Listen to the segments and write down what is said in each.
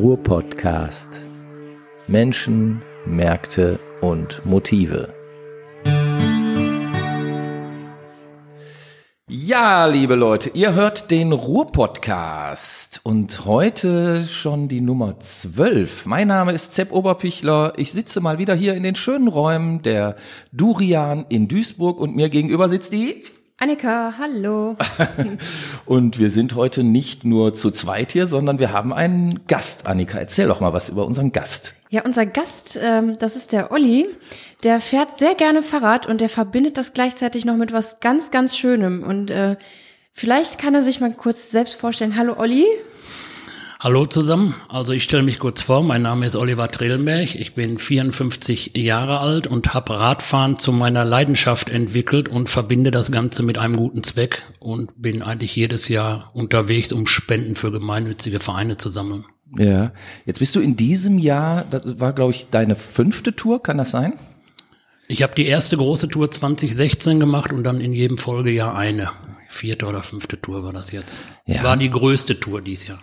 Ruhr-Podcast. Menschen, Märkte und Motive. Ja, liebe Leute, ihr hört den Ruhr-Podcast und heute schon die Nummer 12. Mein Name ist Zepp Oberpichler. Ich sitze mal wieder hier in den schönen Räumen der Durian in Duisburg und mir gegenüber sitzt die Annika, hallo. und wir sind heute nicht nur zu zweit hier, sondern wir haben einen Gast. Annika, erzähl doch mal was über unseren Gast. Ja, unser Gast, ähm, das ist der Olli. Der fährt sehr gerne Fahrrad und der verbindet das gleichzeitig noch mit was ganz, ganz Schönem. Und äh, vielleicht kann er sich mal kurz selbst vorstellen. Hallo Olli. Hallo zusammen, also ich stelle mich kurz vor, mein Name ist Oliver Tredelberg, ich bin 54 Jahre alt und habe Radfahren zu meiner Leidenschaft entwickelt und verbinde das Ganze mit einem guten Zweck und bin eigentlich jedes Jahr unterwegs, um Spenden für gemeinnützige Vereine zu sammeln. Ja, jetzt bist du in diesem Jahr, das war glaube ich deine fünfte Tour, kann das sein? Ich habe die erste große Tour 2016 gemacht und dann in jedem Folgejahr eine. Vierte oder fünfte Tour war das jetzt. Ja. War die größte Tour dieses Jahr.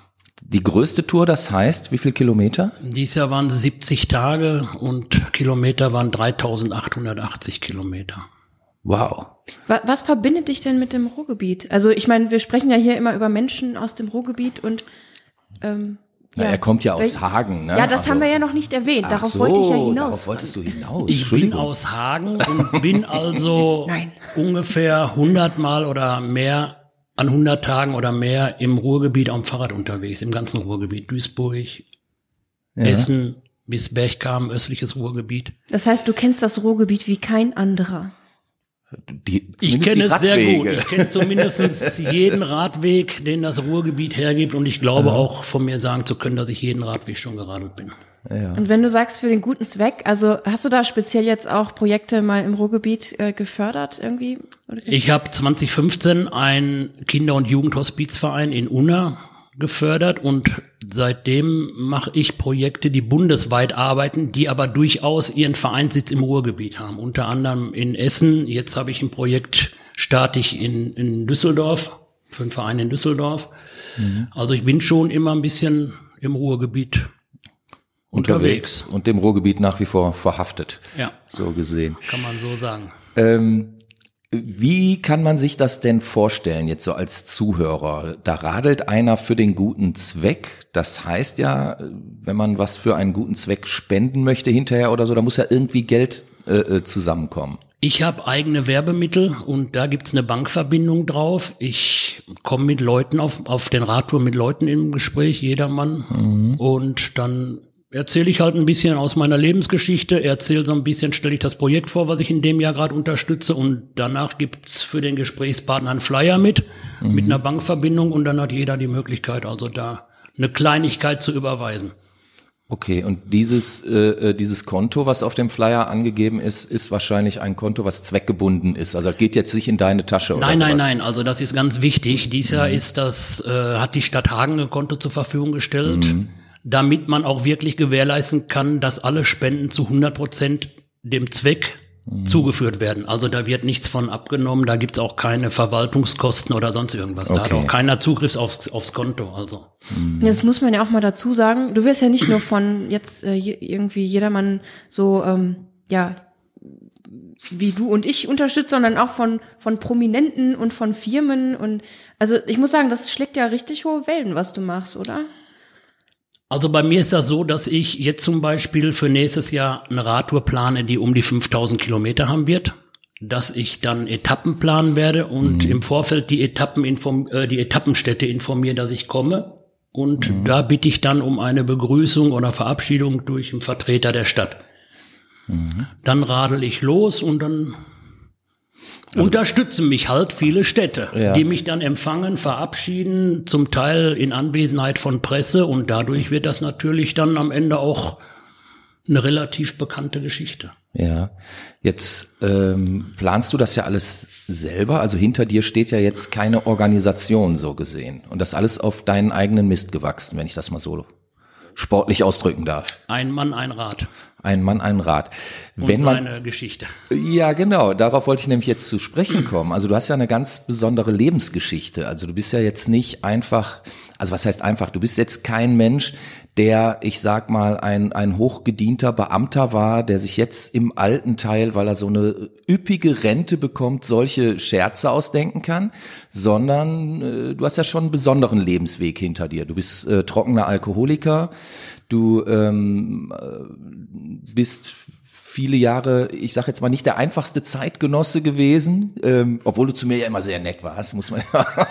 Die größte Tour, das heißt, wie viel Kilometer? Dies Jahr waren es 70 Tage und Kilometer waren 3880 Kilometer. Wow. Was, was verbindet dich denn mit dem Ruhrgebiet? Also ich meine, wir sprechen ja hier immer über Menschen aus dem Ruhrgebiet und ähm, ja. Na, er kommt ja aus Hagen, ne? Ja, das also, haben wir ja noch nicht erwähnt. Darauf so, wollte ich ja hinaus. Darauf wolltest du hinaus. Ich bin aus Hagen und bin also ungefähr 100 Mal oder mehr an 100 Tagen oder mehr im Ruhrgebiet am Fahrrad unterwegs, im ganzen Ruhrgebiet. Duisburg, ja. Essen bis Bergkamen, östliches Ruhrgebiet. Das heißt, du kennst das Ruhrgebiet wie kein anderer. Die, ich kenne es sehr gut. Ich kenne zumindest jeden Radweg, den das Ruhrgebiet hergibt. Und ich glaube ja. auch von mir sagen zu können, dass ich jeden Radweg schon geradelt bin. Ja. Und wenn du sagst für den guten Zweck, also hast du da speziell jetzt auch Projekte mal im Ruhrgebiet äh, gefördert irgendwie? Ich habe 2015 einen Kinder- und Jugendhospizverein in Unna gefördert und seitdem mache ich Projekte, die bundesweit arbeiten, die aber durchaus ihren Vereinssitz im Ruhrgebiet haben. Unter anderem in Essen. Jetzt habe ich ein Projekt starte ich in, in Düsseldorf für einen Verein in Düsseldorf. Mhm. Also ich bin schon immer ein bisschen im Ruhrgebiet unterwegs. unterwegs. Und dem Ruhrgebiet nach wie vor verhaftet. Ja. So gesehen. Kann man so sagen. Ähm, wie kann man sich das denn vorstellen, jetzt so als Zuhörer? Da radelt einer für den guten Zweck. Das heißt ja, wenn man was für einen guten Zweck spenden möchte hinterher oder so, da muss ja irgendwie Geld äh, äh zusammenkommen. Ich habe eigene Werbemittel und da gibt's eine Bankverbindung drauf. Ich komme mit Leuten auf, auf den Radtour mit Leuten im Gespräch, jedermann. Mhm. Und dann erzähle ich halt ein bisschen aus meiner Lebensgeschichte, erzähle so ein bisschen, stelle ich das Projekt vor, was ich in dem Jahr gerade unterstütze und danach gibt's für den Gesprächspartner einen Flyer mit, mhm. mit einer Bankverbindung und dann hat jeder die Möglichkeit, also da eine Kleinigkeit zu überweisen. Okay, und dieses, äh, äh dieses Konto, was auf dem Flyer angegeben ist, ist wahrscheinlich ein Konto, was zweckgebunden ist. Also geht jetzt nicht in deine Tasche oder Nein, nein, nein. Also das ist ganz wichtig. Dies Jahr mhm. ist das, äh, hat die Stadt Hagen ein Konto zur Verfügung gestellt. Mhm damit man auch wirklich gewährleisten kann, dass alle Spenden zu 100 Prozent dem Zweck mhm. zugeführt werden. Also da wird nichts von abgenommen, da gibt's auch keine Verwaltungskosten oder sonst irgendwas. Okay. Da hat auch keiner Zugriff aufs, aufs Konto. Also. Mhm. Das muss man ja auch mal dazu sagen. Du wirst ja nicht nur von jetzt äh, irgendwie jedermann so, ähm, ja, wie du und ich unterstützt, sondern auch von, von Prominenten und von Firmen. Und also ich muss sagen, das schlägt ja richtig hohe Wellen, was du machst, oder? Also bei mir ist das so, dass ich jetzt zum Beispiel für nächstes Jahr eine Radtour plane, die um die 5000 Kilometer haben wird, dass ich dann Etappen planen werde und mhm. im Vorfeld die Etappen inform äh, die Etappenstädte informiere, dass ich komme. Und mhm. da bitte ich dann um eine Begrüßung oder Verabschiedung durch einen Vertreter der Stadt. Mhm. Dann radel ich los und dann also, unterstützen mich halt viele Städte, ja. die mich dann empfangen, verabschieden, zum Teil in Anwesenheit von Presse und dadurch wird das natürlich dann am Ende auch eine relativ bekannte Geschichte. Ja, jetzt ähm, planst du das ja alles selber, also hinter dir steht ja jetzt keine Organisation so gesehen und das alles auf deinen eigenen Mist gewachsen, wenn ich das mal so sportlich ausdrücken darf. Ein Mann, ein Rad. Ein Mann, ein Rad. Und Wenn man, seine Geschichte. ja, genau. Darauf wollte ich nämlich jetzt zu sprechen kommen. Also du hast ja eine ganz besondere Lebensgeschichte. Also du bist ja jetzt nicht einfach, also was heißt einfach? Du bist jetzt kein Mensch, der, ich sag mal, ein, ein hochgedienter Beamter war, der sich jetzt im alten Teil, weil er so eine üppige Rente bekommt, solche Scherze ausdenken kann, sondern äh, du hast ja schon einen besonderen Lebensweg hinter dir. Du bist äh, trockener Alkoholiker, du ähm, äh, bist viele Jahre, ich sage jetzt mal nicht der einfachste Zeitgenosse gewesen, ähm, obwohl du zu mir ja immer sehr nett warst, muss man ja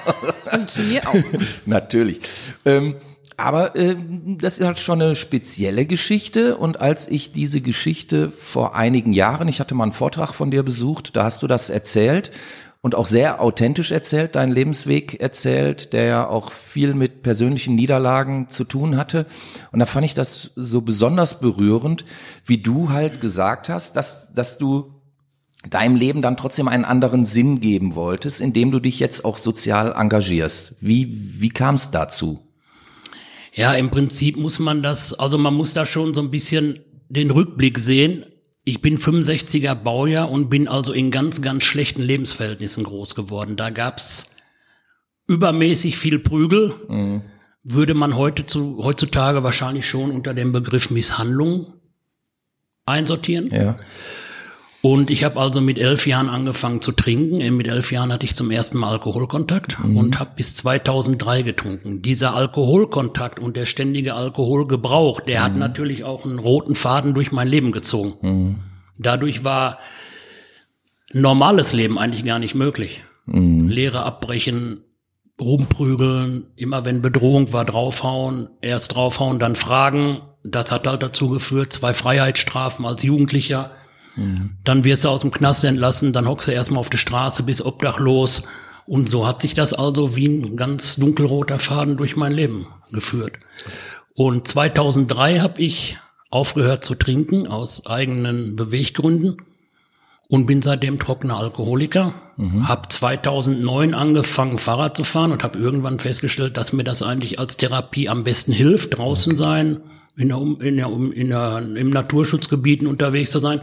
Und zu mir auch. Natürlich. Ähm, aber ähm, das ist halt schon eine spezielle Geschichte. Und als ich diese Geschichte vor einigen Jahren, ich hatte mal einen Vortrag von dir besucht, da hast du das erzählt und auch sehr authentisch erzählt, deinen Lebensweg erzählt, der ja auch viel mit persönlichen Niederlagen zu tun hatte. Und da fand ich das so besonders berührend, wie du halt gesagt hast, dass, dass du deinem Leben dann trotzdem einen anderen Sinn geben wolltest, indem du dich jetzt auch sozial engagierst. Wie, wie kam es dazu? Ja, im Prinzip muss man das, also man muss da schon so ein bisschen den Rückblick sehen. Ich bin 65er Baujahr und bin also in ganz, ganz schlechten Lebensverhältnissen groß geworden. Da gab's übermäßig viel Prügel. Würde man heute zu, heutzutage wahrscheinlich schon unter dem Begriff Misshandlung einsortieren. Ja. Und ich habe also mit elf Jahren angefangen zu trinken. Äh, Mit elf Jahren hatte ich zum ersten Mal Alkoholkontakt und habe bis 2003 getrunken. Dieser Alkoholkontakt und der ständige Alkoholgebrauch, der hat natürlich auch einen roten Faden durch mein Leben gezogen. Dadurch war normales Leben eigentlich gar nicht möglich. Lehre abbrechen, rumprügeln, immer wenn Bedrohung war, draufhauen, erst draufhauen, dann fragen. Das hat halt dazu geführt, zwei Freiheitsstrafen als Jugendlicher. Dann wirst du aus dem Knast entlassen, dann hockst du erstmal auf der Straße, bist obdachlos. Und so hat sich das also wie ein ganz dunkelroter Faden durch mein Leben geführt. Und 2003 habe ich aufgehört zu trinken aus eigenen Beweggründen und bin seitdem trockener Alkoholiker. Hab 2009 angefangen Fahrrad zu fahren und habe irgendwann festgestellt, dass mir das eigentlich als Therapie am besten hilft, draußen sein, in der, in der, in der, im Naturschutzgebieten unterwegs zu sein.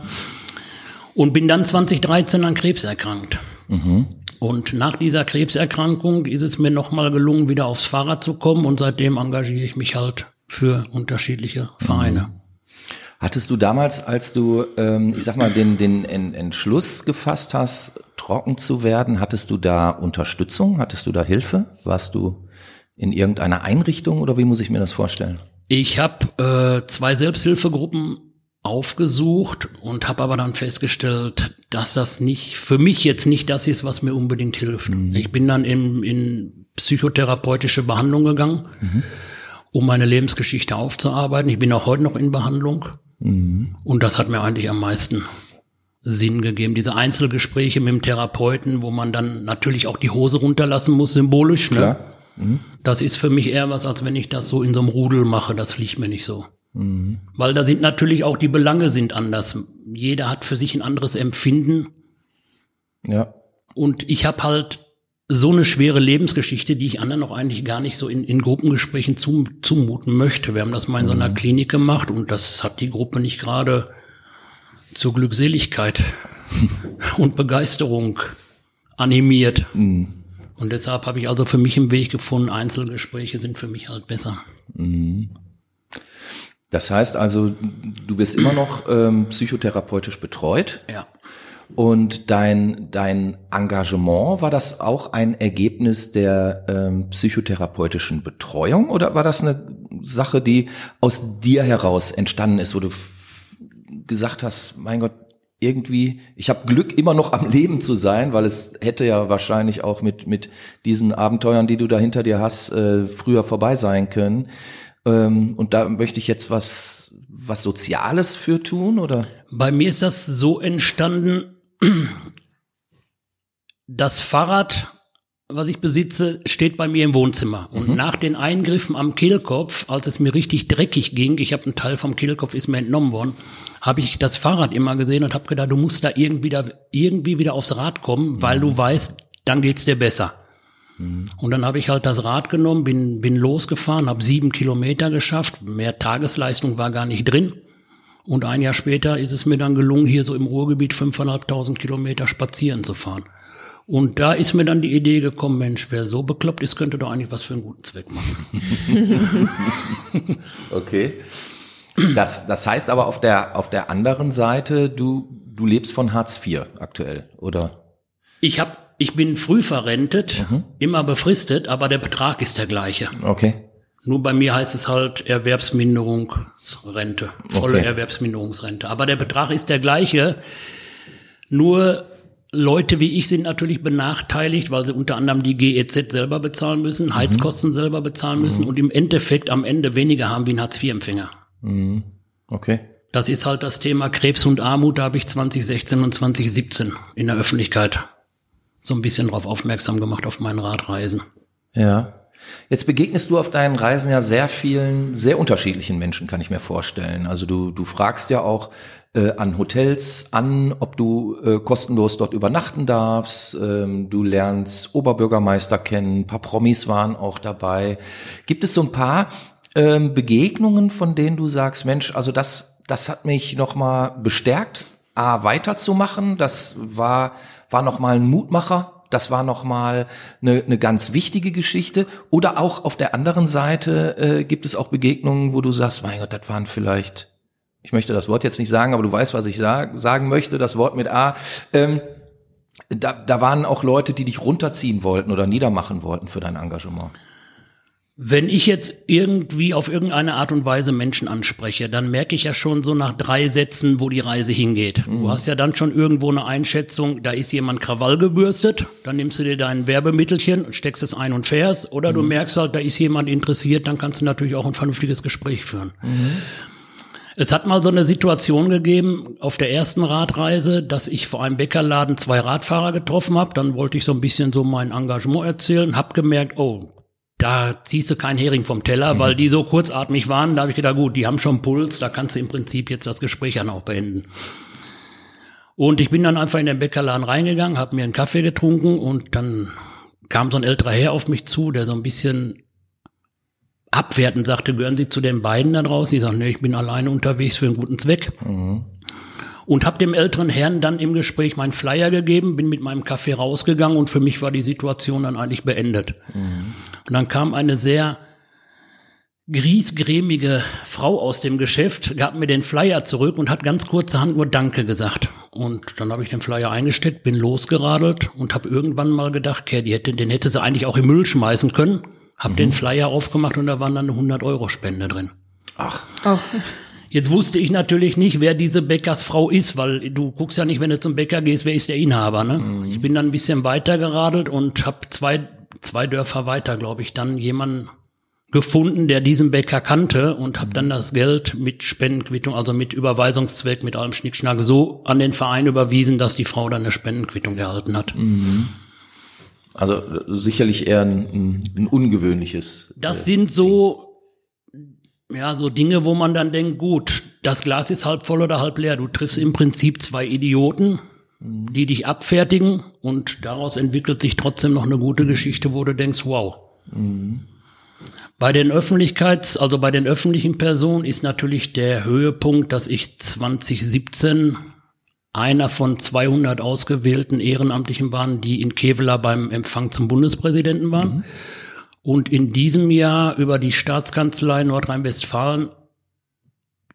Und bin dann 2013 an Krebs erkrankt. Und nach dieser Krebserkrankung ist es mir nochmal gelungen, wieder aufs Fahrrad zu kommen und seitdem engagiere ich mich halt für unterschiedliche Vereine. Hattest du damals, als du, ähm, ich sag mal, den, den En- Entschluss gefasst hast, trocken zu werden, hattest du da Unterstützung? Hattest du da Hilfe? Warst du in irgendeiner Einrichtung oder wie muss ich mir das vorstellen? Ich habe äh, zwei Selbsthilfegruppen aufgesucht und habe aber dann festgestellt, dass das nicht für mich jetzt nicht das ist, was mir unbedingt hilft. Ich bin dann in, in psychotherapeutische Behandlung gegangen, um meine Lebensgeschichte aufzuarbeiten. Ich bin auch heute noch in Behandlung und das hat mir eigentlich am meisten Sinn gegeben. Diese Einzelgespräche mit dem Therapeuten, wo man dann natürlich auch die Hose runterlassen muss, symbolisch. Ne? Klar. Das ist für mich eher was, als wenn ich das so in so einem Rudel mache. Das liegt mir nicht so. Weil da sind natürlich auch die Belange sind anders. Jeder hat für sich ein anderes Empfinden. Ja. Und ich habe halt so eine schwere Lebensgeschichte, die ich anderen auch eigentlich gar nicht so in, in Gruppengesprächen zum, zumuten möchte. Wir haben das mal in so einer Klinik gemacht und das hat die Gruppe nicht gerade zur Glückseligkeit und Begeisterung animiert. Und deshalb habe ich also für mich einen Weg gefunden, Einzelgespräche sind für mich halt besser. Das heißt also, du wirst immer noch ähm, psychotherapeutisch betreut Ja. und dein, dein Engagement, war das auch ein Ergebnis der ähm, psychotherapeutischen Betreuung oder war das eine Sache, die aus dir heraus entstanden ist, wo du gesagt hast, mein Gott, irgendwie, ich habe Glück, immer noch am Leben zu sein, weil es hätte ja wahrscheinlich auch mit, mit diesen Abenteuern, die du da hinter dir hast, äh, früher vorbei sein können. Ähm, und da möchte ich jetzt was, was Soziales für tun, oder? Bei mir ist das so entstanden, das Fahrrad, was ich besitze, steht bei mir im Wohnzimmer. Und nach den Eingriffen am Kehlkopf, als es mir richtig dreckig ging, ich habe einen Teil vom Kehlkopf ist mir entnommen worden, habe ich das Fahrrad immer gesehen und habe gedacht, du musst da irgendwie, da irgendwie wieder aufs Rad kommen, weil du weißt, dann geht's dir besser. Und dann habe ich halt das Rad genommen, bin, bin losgefahren, habe sieben Kilometer geschafft, mehr Tagesleistung war gar nicht drin. Und ein Jahr später ist es mir dann gelungen, hier so im Ruhrgebiet 5.500 Kilometer spazieren zu fahren. Und da ist mir dann die Idee gekommen, Mensch, wer so bekloppt ist, könnte doch eigentlich was für einen guten Zweck machen. okay. Das, das heißt aber auf der, auf der anderen Seite, du, du lebst von Hartz IV aktuell, oder? Ich hab, ich bin früh verrentet, mhm. immer befristet, aber der Betrag ist der gleiche. Okay. Nur bei mir heißt es halt Erwerbsminderungsrente, volle okay. Erwerbsminderungsrente. Aber der Betrag ist der gleiche. Nur Leute wie ich sind natürlich benachteiligt, weil sie unter anderem die GEZ selber bezahlen müssen, mhm. Heizkosten mhm. selber bezahlen müssen mhm. und im Endeffekt am Ende weniger haben wie ein Hartz-IV-Empfänger. Mhm. Okay. Das ist halt das Thema Krebs und Armut. Da habe ich 2016 und 2017 in der Öffentlichkeit so ein bisschen drauf aufmerksam gemacht auf meinen Radreisen. Ja. Jetzt begegnest du auf deinen Reisen ja sehr vielen, sehr unterschiedlichen Menschen, kann ich mir vorstellen. Also du, du fragst ja auch äh, an Hotels an, ob du äh, kostenlos dort übernachten darfst. Ähm, du lernst Oberbürgermeister kennen, ein paar Promis waren auch dabei. Gibt es so ein paar ähm, Begegnungen, von denen du sagst, Mensch, also das, das hat mich nochmal bestärkt, A, weiterzumachen. Das war, war nochmal ein Mutmacher das war nochmal eine, eine ganz wichtige Geschichte. Oder auch auf der anderen Seite äh, gibt es auch Begegnungen, wo du sagst, mein Gott, das waren vielleicht, ich möchte das Wort jetzt nicht sagen, aber du weißt, was ich sag, sagen möchte, das Wort mit A. Ähm, da, da waren auch Leute, die dich runterziehen wollten oder niedermachen wollten für dein Engagement. Wenn ich jetzt irgendwie auf irgendeine Art und Weise Menschen anspreche, dann merke ich ja schon so nach drei Sätzen, wo die Reise hingeht. Mhm. Du hast ja dann schon irgendwo eine Einschätzung, da ist jemand Krawall gebürstet, dann nimmst du dir dein Werbemittelchen, steckst es ein und fährst, oder mhm. du merkst halt, da ist jemand interessiert, dann kannst du natürlich auch ein vernünftiges Gespräch führen. Mhm. Es hat mal so eine Situation gegeben auf der ersten Radreise, dass ich vor einem Bäckerladen zwei Radfahrer getroffen habe. Dann wollte ich so ein bisschen so mein Engagement erzählen, habe gemerkt, oh, da ziehst du keinen Hering vom Teller, weil die so kurzatmig waren. Da habe ich gedacht, gut, die haben schon Puls, da kannst du im Prinzip jetzt das Gespräch dann auch beenden. Und ich bin dann einfach in den Bäckerladen reingegangen, habe mir einen Kaffee getrunken und dann kam so ein älterer Herr auf mich zu, der so ein bisschen abwertend sagte, gehören Sie zu den beiden da draußen? Ich sage, nee, ich bin alleine unterwegs für einen guten Zweck. Mhm und habe dem älteren Herrn dann im Gespräch meinen Flyer gegeben, bin mit meinem Kaffee rausgegangen und für mich war die Situation dann eigentlich beendet. Mhm. Und dann kam eine sehr griesgrämige Frau aus dem Geschäft, gab mir den Flyer zurück und hat ganz kurzerhand nur Danke gesagt. Und dann habe ich den Flyer eingesteckt, bin losgeradelt und habe irgendwann mal gedacht, okay, die hätte, den hätte sie eigentlich auch im Müll schmeißen können. Hab mhm. den Flyer aufgemacht und da waren dann eine 100 Euro Spende drin. Ach. Oh. Jetzt wusste ich natürlich nicht, wer diese Bäckersfrau ist, weil du guckst ja nicht, wenn du zum Bäcker gehst, wer ist der Inhaber. Ne? Mhm. Ich bin dann ein bisschen weiter geradelt und habe zwei, zwei Dörfer weiter, glaube ich, dann jemanden gefunden, der diesen Bäcker kannte und habe dann das Geld mit Spendenquittung, also mit Überweisungszweck, mit allem Schnickschnack so an den Verein überwiesen, dass die Frau dann eine Spendenquittung erhalten hat. Mhm. Also sicherlich eher ein, ein ungewöhnliches. Das äh, sind so ja, so Dinge, wo man dann denkt, gut, das Glas ist halb voll oder halb leer. Du triffst im Prinzip zwei Idioten, die dich abfertigen und daraus entwickelt sich trotzdem noch eine gute Geschichte, wo du denkst, wow. Mhm. Bei den Öffentlichkeits-, also bei den öffentlichen Personen ist natürlich der Höhepunkt, dass ich 2017 einer von 200 ausgewählten Ehrenamtlichen waren, die in Kevela beim Empfang zum Bundespräsidenten waren. Mhm und in diesem Jahr über die Staatskanzlei Nordrhein-Westfalen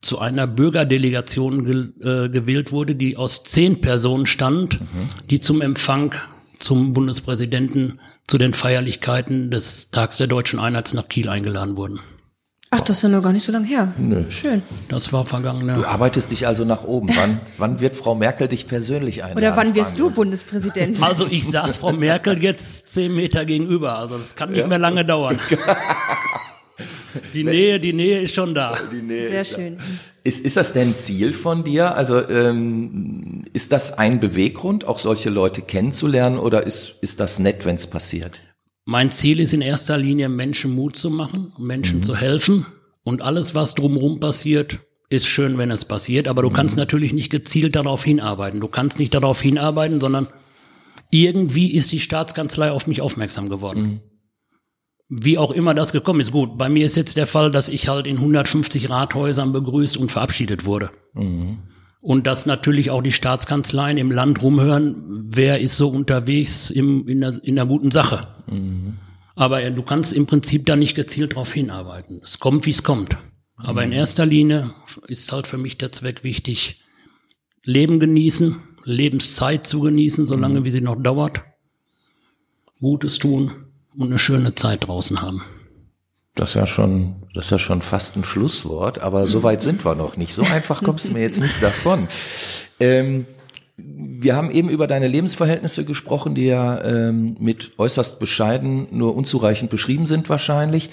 zu einer Bürgerdelegation ge äh, gewählt wurde, die aus zehn Personen stand, mhm. die zum Empfang zum Bundespräsidenten zu den Feierlichkeiten des Tags der deutschen Einheit nach Kiel eingeladen wurden. Ach, das ist ja noch gar nicht so lange her. Nö. Schön. Das war vergangene. Du arbeitest dich also nach oben. Wann, wann wird Frau Merkel dich persönlich einladen? Oder wann wirst du Bundespräsident? Also ich saß Frau Merkel jetzt zehn Meter gegenüber. Also das kann nicht ja. mehr lange dauern. Die Nähe, die Nähe ist schon da. Die Nähe Sehr ist schön. Da. Ist, ist das denn Ziel von dir? Also ähm, ist das ein Beweggrund, auch solche Leute kennenzulernen, oder ist, ist das nett, wenn es passiert? Mein Ziel ist in erster Linie, Menschen Mut zu machen, Menschen mhm. zu helfen. Und alles, was drumherum passiert, ist schön, wenn es passiert. Aber du mhm. kannst natürlich nicht gezielt darauf hinarbeiten. Du kannst nicht darauf hinarbeiten, sondern irgendwie ist die Staatskanzlei auf mich aufmerksam geworden. Mhm. Wie auch immer das gekommen ist. Gut, bei mir ist jetzt der Fall, dass ich halt in 150 Rathäusern begrüßt und verabschiedet wurde. Mhm. Und dass natürlich auch die Staatskanzleien im Land rumhören, wer ist so unterwegs im, in, der, in der guten Sache. Mhm. Aber du kannst im Prinzip da nicht gezielt darauf hinarbeiten. Es kommt, wie es kommt. Aber in erster Linie ist halt für mich der Zweck wichtig, Leben genießen, Lebenszeit zu genießen, solange wie sie noch dauert, Gutes tun und eine schöne Zeit draußen haben. Das ist ja schon, das ist ja schon fast ein Schlusswort, aber so weit sind wir noch nicht. So einfach kommst du mir jetzt nicht davon. Ähm, wir haben eben über deine Lebensverhältnisse gesprochen, die ja ähm, mit äußerst bescheiden, nur unzureichend beschrieben sind wahrscheinlich.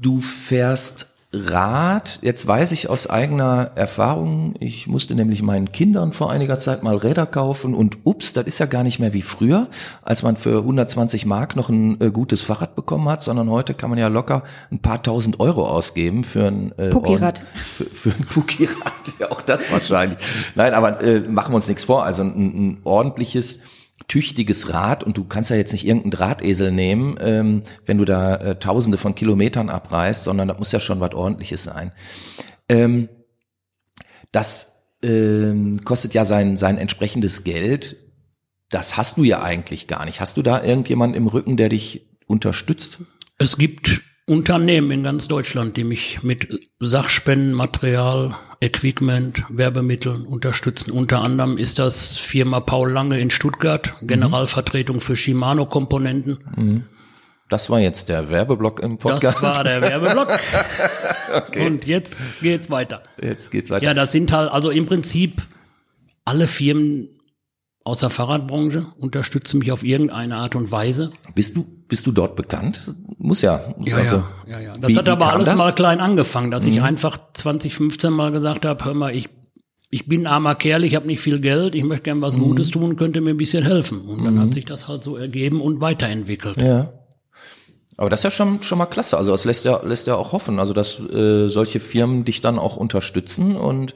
Du fährst Rad, jetzt weiß ich aus eigener Erfahrung, ich musste nämlich meinen Kindern vor einiger Zeit mal Räder kaufen und ups, das ist ja gar nicht mehr wie früher, als man für 120 Mark noch ein äh, gutes Fahrrad bekommen hat, sondern heute kann man ja locker ein paar tausend Euro ausgeben für ein äh, Pukirad. Für, für ein Pukirad, ja auch das wahrscheinlich. Nein, aber äh, machen wir uns nichts vor, also ein, ein ordentliches tüchtiges Rad und du kannst ja jetzt nicht irgendeinen Drahtesel nehmen, ähm, wenn du da äh, tausende von Kilometern abreißt, sondern das muss ja schon was ordentliches sein. Ähm, das ähm, kostet ja sein, sein entsprechendes Geld. Das hast du ja eigentlich gar nicht. Hast du da irgendjemanden im Rücken, der dich unterstützt? Es gibt Unternehmen in ganz Deutschland, die mich mit Sachspenden, Material, Equipment, Werbemitteln unterstützen. Unter anderem ist das Firma Paul Lange in Stuttgart, Generalvertretung für Shimano-Komponenten. Mhm. Das war jetzt der Werbeblock im Podcast. Das war der Werbeblock. okay. Und jetzt geht's weiter. Jetzt geht's weiter. Ja, das sind halt also im Prinzip alle Firmen, aus der Fahrradbranche, unterstützen mich auf irgendeine Art und Weise. Bist du, bist du dort bekannt? Muss ja. Ja, also, ja, ja, ja. Das wie, hat aber alles das? mal klein angefangen, dass mhm. ich einfach 2015 mal gesagt habe, hör mal, ich, ich bin ein armer Kerl, ich habe nicht viel Geld, ich möchte gern was mhm. Gutes tun, könnte mir ein bisschen helfen. Und dann mhm. hat sich das halt so ergeben und weiterentwickelt. Ja. Aber das ist ja schon, schon mal klasse. Also das lässt ja, lässt ja auch hoffen, also dass äh, solche Firmen dich dann auch unterstützen und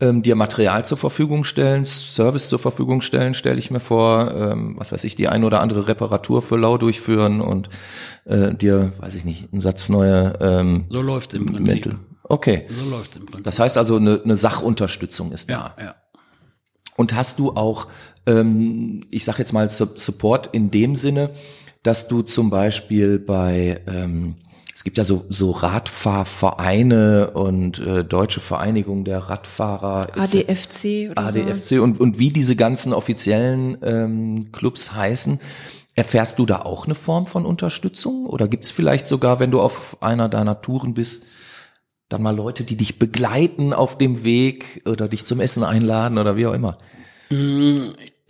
ähm, dir Material zur Verfügung stellen, Service zur Verfügung stellen, stelle ich mir vor, ähm, was weiß ich, die ein oder andere Reparatur für Lau durchführen und äh, dir, weiß ich nicht, einen Satz neue ähm, So läuft's im Prinzip. Mittel. Okay. So läuft's im Prinzip. Das heißt also, eine, eine Sachunterstützung ist da. Ja, ja. Und hast du auch, ähm, ich sag jetzt mal, Support in dem Sinne, dass du zum Beispiel bei ähm, es gibt ja so, so Radfahrvereine und äh, Deutsche Vereinigung der Radfahrer. ADFC oder ADFC so. und, und wie diese ganzen offiziellen ähm, Clubs heißen. Erfährst du da auch eine Form von Unterstützung? Oder gibt es vielleicht sogar, wenn du auf einer deiner Touren bist, dann mal Leute, die dich begleiten auf dem Weg oder dich zum Essen einladen oder wie auch immer?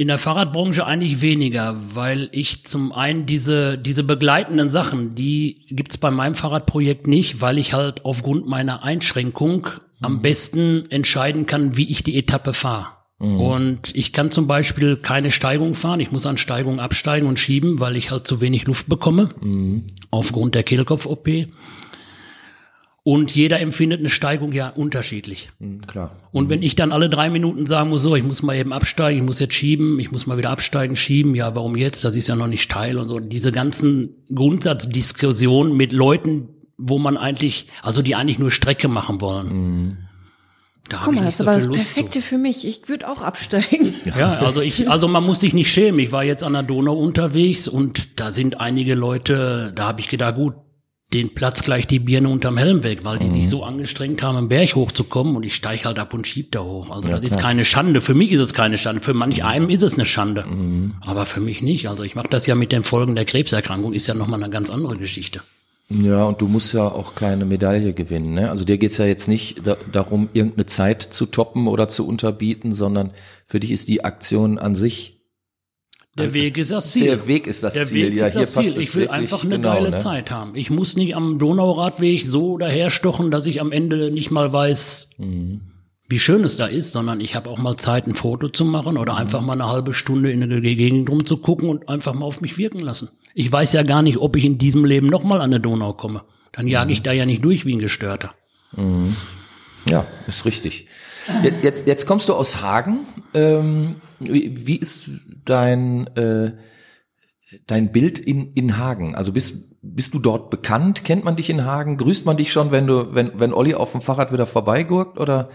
In der Fahrradbranche eigentlich weniger, weil ich zum einen diese, diese begleitenden Sachen, die gibt's bei meinem Fahrradprojekt nicht, weil ich halt aufgrund meiner Einschränkung mhm. am besten entscheiden kann, wie ich die Etappe fahre. Mhm. Und ich kann zum Beispiel keine Steigung fahren. Ich muss an Steigung absteigen und schieben, weil ich halt zu wenig Luft bekomme. Mhm. Aufgrund der Kehlkopf-OP. Und jeder empfindet eine Steigung ja unterschiedlich. Mhm, klar. Und wenn ich dann alle drei Minuten sagen muss, so, ich muss mal eben absteigen, ich muss jetzt schieben, ich muss mal wieder absteigen, schieben, ja, warum jetzt? Das ist ja noch nicht steil und so. Diese ganzen Grundsatzdiskussionen mit Leuten, wo man eigentlich, also die eigentlich nur Strecke machen wollen. Mhm. Da Guck mal, das ist aber das Perfekte zu. für mich. Ich würde auch absteigen. Ja, also ich, also man muss sich nicht schämen. Ich war jetzt an der Donau unterwegs und da sind einige Leute, da habe ich gedacht, gut, den Platz gleich die Birne unterm Helm weg, weil die mhm. sich so angestrengt haben, einen Berg hochzukommen und ich steige halt ab und schieb da hoch. Also ja, das ist klar. keine Schande. Für mich ist es keine Schande. Für manch einem ist es eine Schande. Mhm. Aber für mich nicht. Also ich mache das ja mit den Folgen der Krebserkrankung, ist ja nochmal eine ganz andere Geschichte. Ja, und du musst ja auch keine Medaille gewinnen. Ne? Also dir geht's ja jetzt nicht da, darum, irgendeine Zeit zu toppen oder zu unterbieten, sondern für dich ist die Aktion an sich der Weg ist das Ziel. Der Weg ist das der Ziel. Weg ja, hier passt Ziel. Ich will einfach eine genau, geile ne? Zeit haben. Ich muss nicht am Donauradweg so daherstochen, dass ich am Ende nicht mal weiß, mhm. wie schön es da ist, sondern ich habe auch mal Zeit, ein Foto zu machen oder mhm. einfach mal eine halbe Stunde in der Gegend rumzugucken und einfach mal auf mich wirken lassen. Ich weiß ja gar nicht, ob ich in diesem Leben nochmal an der Donau komme. Dann jage mhm. ich da ja nicht durch wie ein Gestörter. Mhm. Ja, ist richtig. Jetzt, jetzt kommst du aus Hagen. Ähm, wie, wie ist dein, äh, dein Bild in, in Hagen. Also bist, bist du dort bekannt? Kennt man dich in Hagen? Grüßt man dich schon, wenn du, wenn, wenn Olli auf dem Fahrrad wieder vorbeigurkt? Oder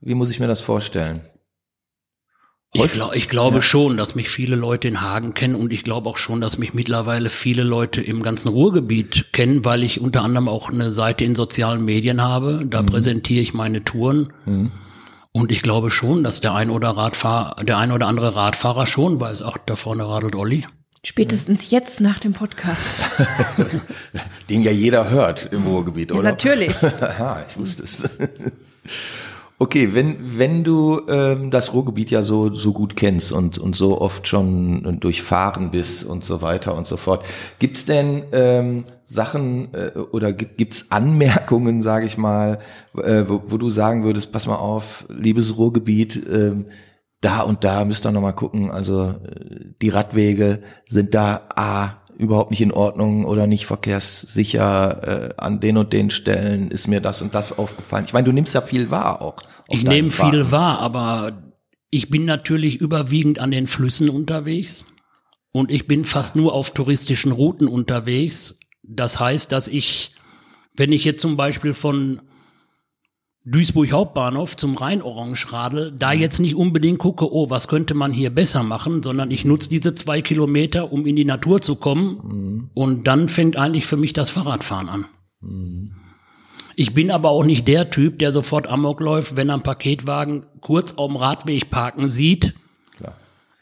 wie muss ich mir das vorstellen? Ich, glaub, ich glaube ja. schon, dass mich viele Leute in Hagen kennen und ich glaube auch schon, dass mich mittlerweile viele Leute im ganzen Ruhrgebiet kennen, weil ich unter anderem auch eine Seite in sozialen Medien habe. Da mhm. präsentiere ich meine Touren. Mhm. Und ich glaube schon, dass der ein oder Radfahrer, der ein oder andere Radfahrer schon weiß, ach, da vorne radelt Olli. Spätestens jetzt nach dem Podcast. Den ja jeder hört im Ruhrgebiet, oder? Ja, natürlich. Aha, ich wusste es. Okay, wenn, wenn du ähm, das Ruhrgebiet ja so, so gut kennst und, und so oft schon durchfahren bist und so weiter und so fort, gibt's denn ähm, Sachen äh, oder gibt, gibt's Anmerkungen, sage ich mal, äh, wo, wo du sagen würdest, pass mal auf, liebes Ruhrgebiet, äh, da und da müsst ihr noch mal gucken, also äh, die Radwege sind da A, überhaupt nicht in Ordnung oder nicht verkehrssicher äh, an den und den Stellen ist mir das und das aufgefallen. Ich meine, du nimmst ja viel wahr auch. Ich nehme viel wahr, aber ich bin natürlich überwiegend an den Flüssen unterwegs und ich bin fast nur auf touristischen Routen unterwegs. Das heißt, dass ich, wenn ich jetzt zum Beispiel von Duisburg Hauptbahnhof zum Rhein-Orange-Radl da mhm. jetzt nicht unbedingt gucke, oh, was könnte man hier besser machen, sondern ich nutze diese zwei Kilometer, um in die Natur zu kommen. Mhm. Und dann fängt eigentlich für mich das Fahrradfahren an. Mhm. Ich bin aber auch nicht der Typ, der sofort Amok läuft, wenn er einen Paketwagen kurz auf dem Radweg parken sieht, Klar.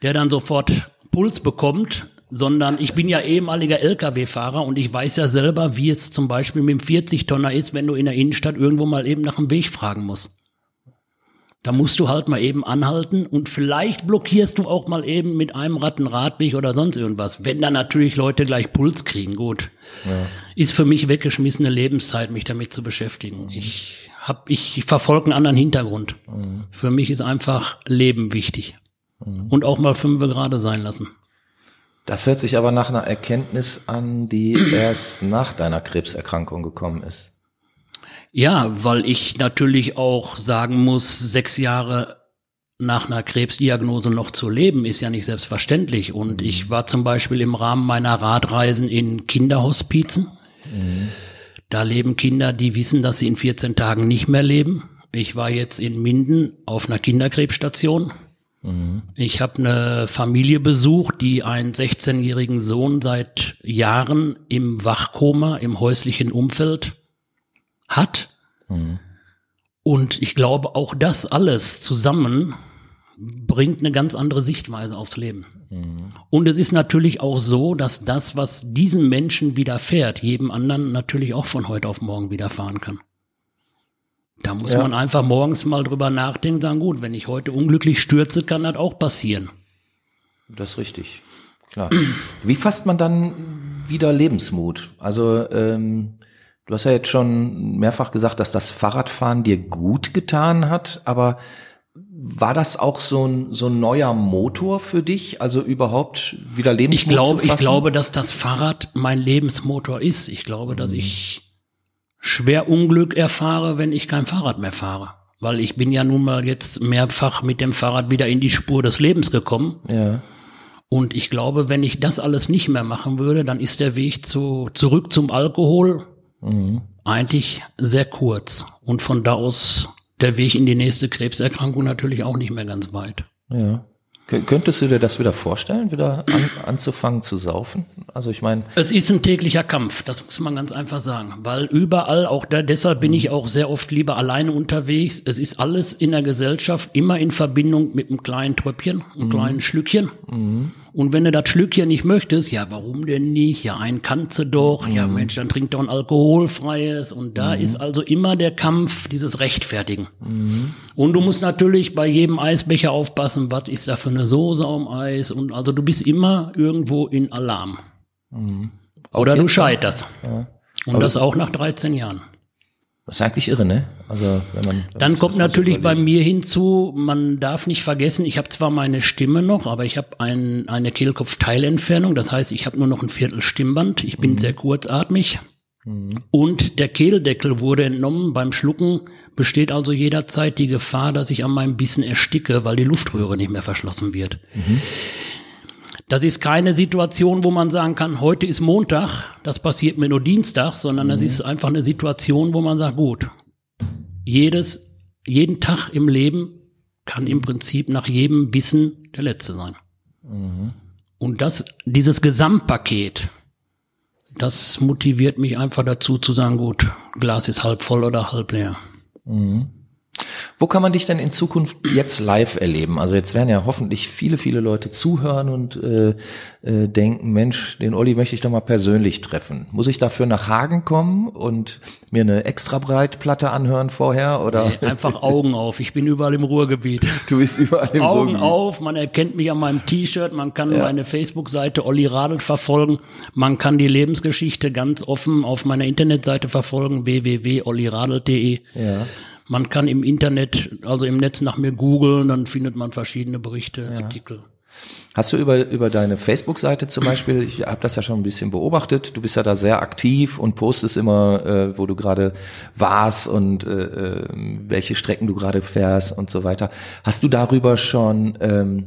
der dann sofort Puls bekommt sondern ich bin ja ehemaliger Lkw-Fahrer und ich weiß ja selber, wie es zum Beispiel mit dem 40-Tonner ist, wenn du in der Innenstadt irgendwo mal eben nach dem Weg fragen musst. Da musst du halt mal eben anhalten und vielleicht blockierst du auch mal eben mit einem Rad einen Radweg oder sonst irgendwas. Wenn dann natürlich Leute gleich Puls kriegen, gut. Ja. Ist für mich weggeschmissene Lebenszeit, mich damit zu beschäftigen. Mhm. Ich hab, ich verfolge einen anderen Hintergrund. Mhm. Für mich ist einfach Leben wichtig. Mhm. Und auch mal fünf gerade sein lassen. Das hört sich aber nach einer Erkenntnis an, die erst nach deiner Krebserkrankung gekommen ist. Ja, weil ich natürlich auch sagen muss, sechs Jahre nach einer Krebsdiagnose noch zu leben, ist ja nicht selbstverständlich. Und mhm. ich war zum Beispiel im Rahmen meiner Radreisen in Kinderhospizen. Mhm. Da leben Kinder, die wissen, dass sie in 14 Tagen nicht mehr leben. Ich war jetzt in Minden auf einer Kinderkrebsstation. Mhm. Ich habe eine Familie besucht, die einen 16-jährigen Sohn seit Jahren im Wachkoma, im häuslichen Umfeld hat. Mhm. Und ich glaube, auch das alles zusammen bringt eine ganz andere Sichtweise aufs Leben. Mhm. Und es ist natürlich auch so, dass das, was diesen Menschen widerfährt, jedem anderen natürlich auch von heute auf morgen widerfahren kann. Da muss ja. man einfach morgens mal drüber nachdenken, sagen, gut, wenn ich heute unglücklich stürze, kann das auch passieren. Das ist richtig, klar. Wie fasst man dann wieder Lebensmut? Also ähm, du hast ja jetzt schon mehrfach gesagt, dass das Fahrradfahren dir gut getan hat, aber war das auch so ein, so ein neuer Motor für dich? Also überhaupt wieder Lebensmut ich glaube, zu fassen? Ich glaube, dass das Fahrrad mein Lebensmotor ist. Ich glaube, dass mhm. ich schwer Unglück erfahre, wenn ich kein Fahrrad mehr fahre. Weil ich bin ja nun mal jetzt mehrfach mit dem Fahrrad wieder in die Spur des Lebens gekommen. Ja. Und ich glaube, wenn ich das alles nicht mehr machen würde, dann ist der Weg zu, zurück zum Alkohol mhm. eigentlich sehr kurz. Und von da aus der Weg in die nächste Krebserkrankung natürlich auch nicht mehr ganz weit. Ja. Könntest du dir das wieder vorstellen, wieder an, anzufangen zu saufen? Also ich meine. Es ist ein täglicher Kampf, das muss man ganz einfach sagen. Weil überall, auch da, deshalb bin ich auch sehr oft lieber alleine unterwegs. Es ist alles in der Gesellschaft immer in Verbindung mit einem kleinen Tröpfchen, einem mhm. kleinen Schlückchen. Mhm. Und wenn du das Schlückchen nicht möchtest, ja, warum denn nicht? Ja, ein kannst du doch. Mhm. Ja, Mensch, dann trink doch ein alkoholfreies. Und da mhm. ist also immer der Kampf, dieses Rechtfertigen. Mhm. Und du musst natürlich bei jedem Eisbecher aufpassen, was ist da für eine Soße am Eis? Und also du bist immer irgendwo in Alarm. Mhm. Oder du scheiterst. Ja. Und das auch nach 13 Jahren. Das ist eigentlich irre, ne? Also wenn man wenn dann kommt natürlich bei mir hinzu, man darf nicht vergessen, ich habe zwar meine Stimme noch, aber ich habe ein, eine Kehlkopfteilentfernung, das heißt, ich habe nur noch ein Viertel Stimmband, ich bin mhm. sehr kurzatmig. Mhm. Und der Kehldeckel wurde entnommen. Beim Schlucken besteht also jederzeit die Gefahr, dass ich an meinem Bissen ersticke, weil die Luftröhre nicht mehr verschlossen wird. Mhm. Das ist keine Situation, wo man sagen kann, heute ist Montag, das passiert mir nur Dienstag, sondern das ist einfach eine Situation, wo man sagt, gut, jedes, jeden Tag im Leben kann im Prinzip nach jedem Bissen der letzte sein. Und das, dieses Gesamtpaket, das motiviert mich einfach dazu zu sagen, gut, Glas ist halb voll oder halb leer. Wo kann man dich denn in Zukunft jetzt live erleben? Also jetzt werden ja hoffentlich viele, viele Leute zuhören und äh, äh, denken, Mensch, den Olli möchte ich doch mal persönlich treffen. Muss ich dafür nach Hagen kommen und mir eine extra Breitplatte anhören vorher? Oder Nee, einfach Augen auf. Ich bin überall im Ruhrgebiet. du bist überall im Augen Ruhrgebiet. auf, man erkennt mich an meinem T-Shirt, man kann meine Facebook-Seite Olli Radelt verfolgen, man kann die Lebensgeschichte ganz offen auf meiner Internetseite verfolgen, www.olliradelt.de. Ja. Man kann im Internet, also im Netz nach mir googeln, dann findet man verschiedene Berichte, Artikel. Hast du über, über deine Facebook-Seite zum Beispiel, ich habe das ja schon ein bisschen beobachtet, du bist ja da sehr aktiv und postest immer, äh, wo du gerade warst und äh, äh, welche Strecken du gerade fährst und so weiter. Hast du darüber schon, ähm,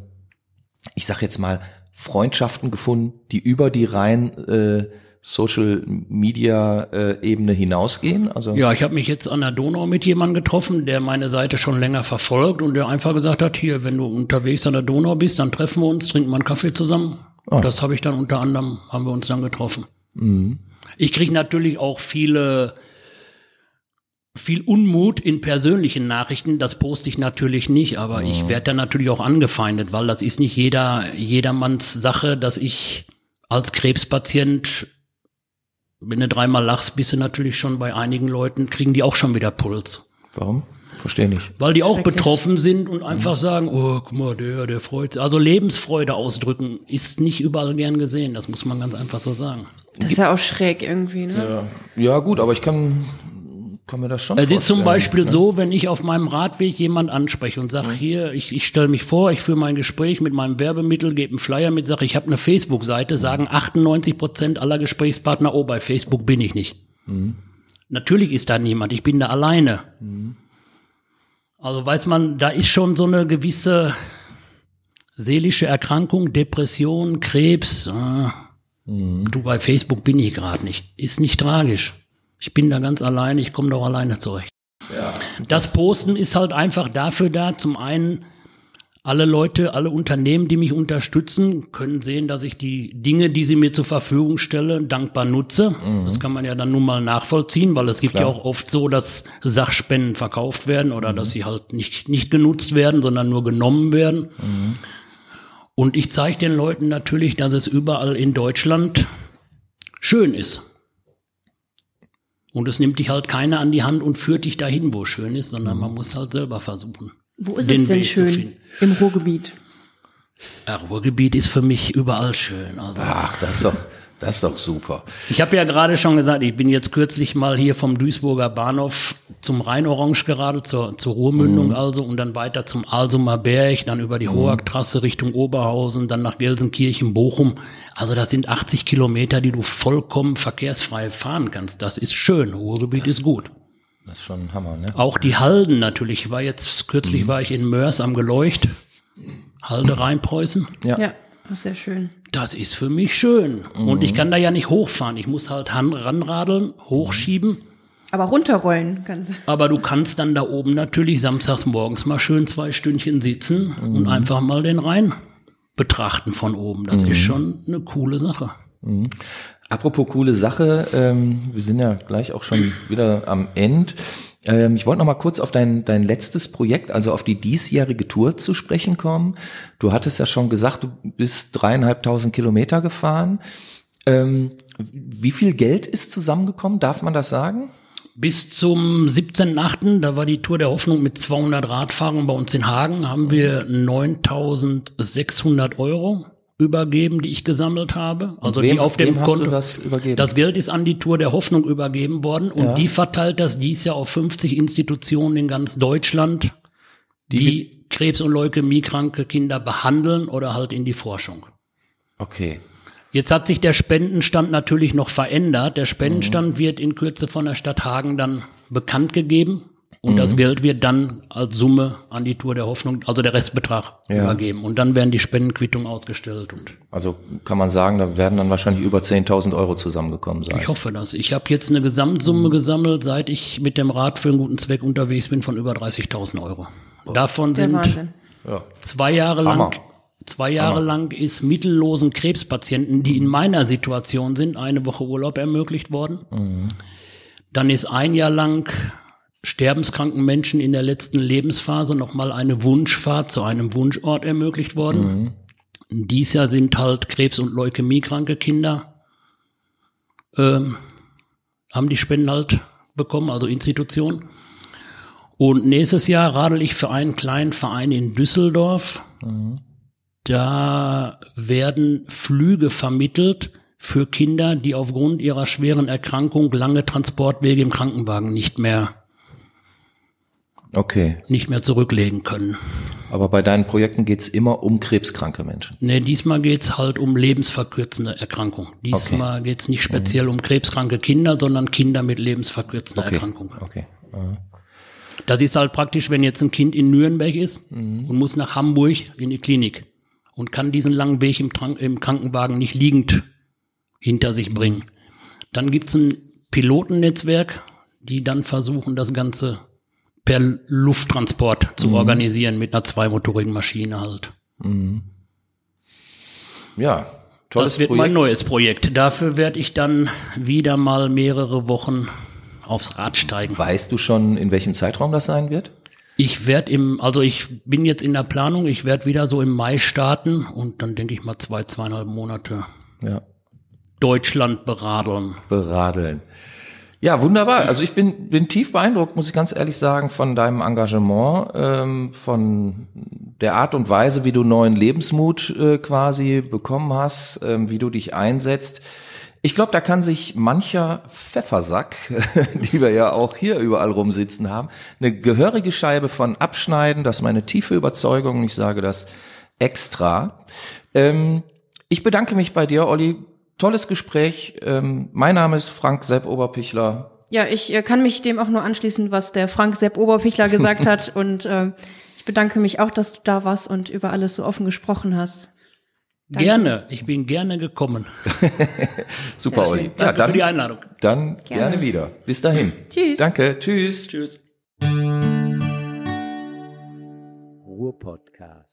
ich sag jetzt mal, Freundschaften gefunden, die über die rein äh, Social Media äh, Ebene hinausgehen? Also Ja, ich habe mich jetzt an der Donau mit jemandem getroffen, der meine Seite schon länger verfolgt und der einfach gesagt hat, hier, wenn du unterwegs an der Donau bist, dann treffen wir uns, trinken mal einen Kaffee zusammen. Oh. Das habe ich dann unter anderem, haben wir uns dann getroffen. Ich kriege natürlich auch viele, viel Unmut in persönlichen Nachrichten. Das poste ich natürlich nicht, aber ich werde dann natürlich auch angefeindet, weil das ist nicht jeder, jedermanns Sache, dass ich als Krebspatient wenn du dreimal lachst, bist du natürlich schon bei einigen Leuten, kriegen die auch schon wieder Puls. warum? Verstehe nicht. Weil die auch betroffen sind und einfach sagen, oh, guck mal, der, der freut sich. Also Lebensfreude ausdrücken ist nicht überall gern gesehen, das muss man ganz einfach so sagen. Das ist ja auch schräg irgendwie, ne? Ja gut, aber ich kann, kann mir das schon Es ist zum. Beispiel so, wenn ich auf meinem Radweg jemand anspreche und sage, hier, ich, ich stelle mich vor, ich führe mein Gespräch mit meinem Werbemittel, gebe einen Flyer mit, sage, ich habe eine Facebook-Seite, sagen 98 Prozent aller Gesprächspartner, oh, bei Facebook bin ich nicht. Natürlich ist da niemand, ich bin da alleine. Also weiß man, da ist schon so eine gewisse seelische Erkrankung, Depression, Krebs. Äh, Du, bei Facebook bin ich gerade nicht. Ist nicht tragisch. Ich bin da ganz alleine, ich komme doch alleine zurecht. Das Posten ist halt einfach dafür da, zum einen alle Leute, alle Unternehmen, die mich unterstützen, können sehen, dass ich die Dinge, die sie mir zur Verfügung stelle, dankbar nutze. Das kann man ja dann nun mal nachvollziehen, weil es gibt Klar. ja auch oft so, dass Sachspenden verkauft werden oder dass sie halt nicht, nicht genutzt werden, sondern nur genommen werden. Und ich zeige den Leuten natürlich, dass es überall in Deutschland schön ist. Und es nimmt dich halt keiner an die Hand und führt dich dahin, wo es schön ist, sondern man muss halt selber versuchen. Wo ist den es denn Weg zu schön? finden. Im Ruhrgebiet. Ja, Ruhrgebiet ist für mich überall schön. Also Ach, das ist doch, das ist doch super. ich habe ja gerade schon gesagt, ich bin jetzt kürzlich mal hier vom Duisburger Bahnhof zum Rhein-Orange gerade, zur, zur Ruhrmündung also, und dann weiter zum Alsumer Berg, dann über die Hoag-Trasse Richtung Oberhausen, dann nach Gelsenkirchen, Bochum. Also das sind 80 Kilometer, die du vollkommen verkehrsfrei fahren kannst. Das ist schön. Ruhrgebiet ist gut. Das ist schon ein Hammer, ne? Auch die Halden natürlich. Ich war jetzt, kürzlich war ich in Mörs am Geleucht. Halde Rheinpreußen. Ja. Ja, das sehr schön. Das ist für mich schön. Und ich kann da ja nicht hochfahren. Ich muss halt ranradeln, hochschieben. Aber runterrollen kannst du. Aber du kannst dann da oben natürlich samstags morgens mal schön zwei Stündchen sitzen und einfach mal den Rhein betrachten von oben. Das ist schon eine coole Sache. Apropos coole Sache, ähm, wir sind ja gleich auch schon wieder am End. Ähm, ich wollte noch mal kurz auf dein, dein letztes Projekt, also auf die diesjährige Tour zu sprechen kommen. Du hattest ja schon gesagt, du bist dreieinhalbtausend Kilometer gefahren. Ähm, wie viel Geld ist zusammengekommen? Darf man das sagen? Bis zum 17.8., da war die Tour der Hoffnung mit 200 Radfahrern bei uns in Hagen, haben wir 9.600 Euro übergeben, die ich gesammelt habe. Also wem- die auf dem wem hast du Konto. das übergeben? Das Geld ist an die Tour der Hoffnung übergeben worden und Ja. die verteilt das dies Jahr auf 50 Institutionen in ganz Deutschland, die, Krebs- und Leukämiekranke Kinder behandeln oder halt in die Forschung. Okay. Jetzt hat sich der Spendenstand natürlich noch verändert. Der Spendenstand wird in Kürze von der Stadt Hagen dann bekannt gegeben. Und Mhm. das Geld wird dann als Summe an die Tour der Hoffnung, also der Restbetrag Ja. übergeben. Und dann werden die Spendenquittungen ausgestellt. Und Also kann man sagen, da werden dann wahrscheinlich über 10.000 Euro zusammengekommen sein. ich hoffe das. Ich habe jetzt eine Gesamtsumme gesammelt, seit ich mit dem Rad für einen guten Zweck unterwegs bin, von über 30.000 Euro. Davon Der sind Wahnsinn. Zwei Jahre Hammer. lang, zwei Jahre lang ist mittellosen Krebspatienten, die in meiner Situation sind, eine Woche Urlaub ermöglicht worden. Dann ist ein Jahr lang sterbenskranken Menschen in der letzten Lebensphase nochmal eine Wunschfahrt zu einem Wunschort ermöglicht worden. Dies Jahr sind halt Krebs- und Leukämiekranke Kinder, ähm, haben die Spenden halt bekommen, also Institutionen. Und nächstes Jahr radel ich für einen kleinen Verein in Düsseldorf. Da werden Flüge vermittelt für Kinder, die aufgrund ihrer schweren Erkrankung lange Transportwege im Krankenwagen nicht mehr, Okay. nicht mehr zurücklegen können. Aber bei deinen Projekten geht's immer um krebskranke Menschen. Nee, diesmal geht's halt um lebensverkürzende Erkrankung. Diesmal geht's nicht speziell um krebskranke Kinder, sondern Kinder mit lebensverkürzender Okay. Erkrankung. Okay. Das ist halt praktisch, wenn jetzt ein Kind in Nürnberg ist und muss nach Hamburg in die Klinik und kann diesen langen Weg im, Tran- im Krankenwagen nicht liegend hinter sich bringen. Dann gibt's ein Pilotennetzwerk, die dann versuchen, das Ganze per Lufttransport zu organisieren mit einer zweimotorigen Maschine halt. Ja, tolles das wird Projekt. mein neues Projekt. Dafür werde ich dann wieder mal mehrere Wochen aufs Rad steigen. Weißt du schon, in welchem Zeitraum das sein wird? Ich werde im, also ich bin jetzt in der Planung, ich werde wieder so im Mai starten und dann denke ich mal zwei, zweieinhalb Monate Ja. Deutschland beradeln. Beradeln. Ja, wunderbar. Also ich bin, bin tief beeindruckt, muss ich ganz ehrlich sagen, von deinem Engagement, ähm, von der Art und Weise, wie du neuen Lebensmut äh, quasi bekommen hast, ähm, wie du dich einsetzt. Ich glaube, da kann sich mancher Pfeffersack, die wir ja auch hier überall rumsitzen haben, eine gehörige Scheibe von abschneiden. Das ist meine tiefe Überzeugung. Ich sage das extra. Ähm, ich bedanke mich bei dir, Olli. Tolles Gespräch. Ähm, mein Name ist Frank Sepp Oberpichler. Ja, ich äh, kann mich dem auch nur anschließen, was der Frank Sepp Oberpichler gesagt hat. Und ähm, ich bedanke mich auch, dass du da warst und über alles so offen gesprochen hast. Gerne, ich bin gerne gekommen. Super, Sehr Olli. schön. Ja, Danke für die dann, Einladung. dann gerne. Gerne. wieder. Bis dahin. Tschüss. Danke. Tschüss. Tschüss. Ruhr-Podcast.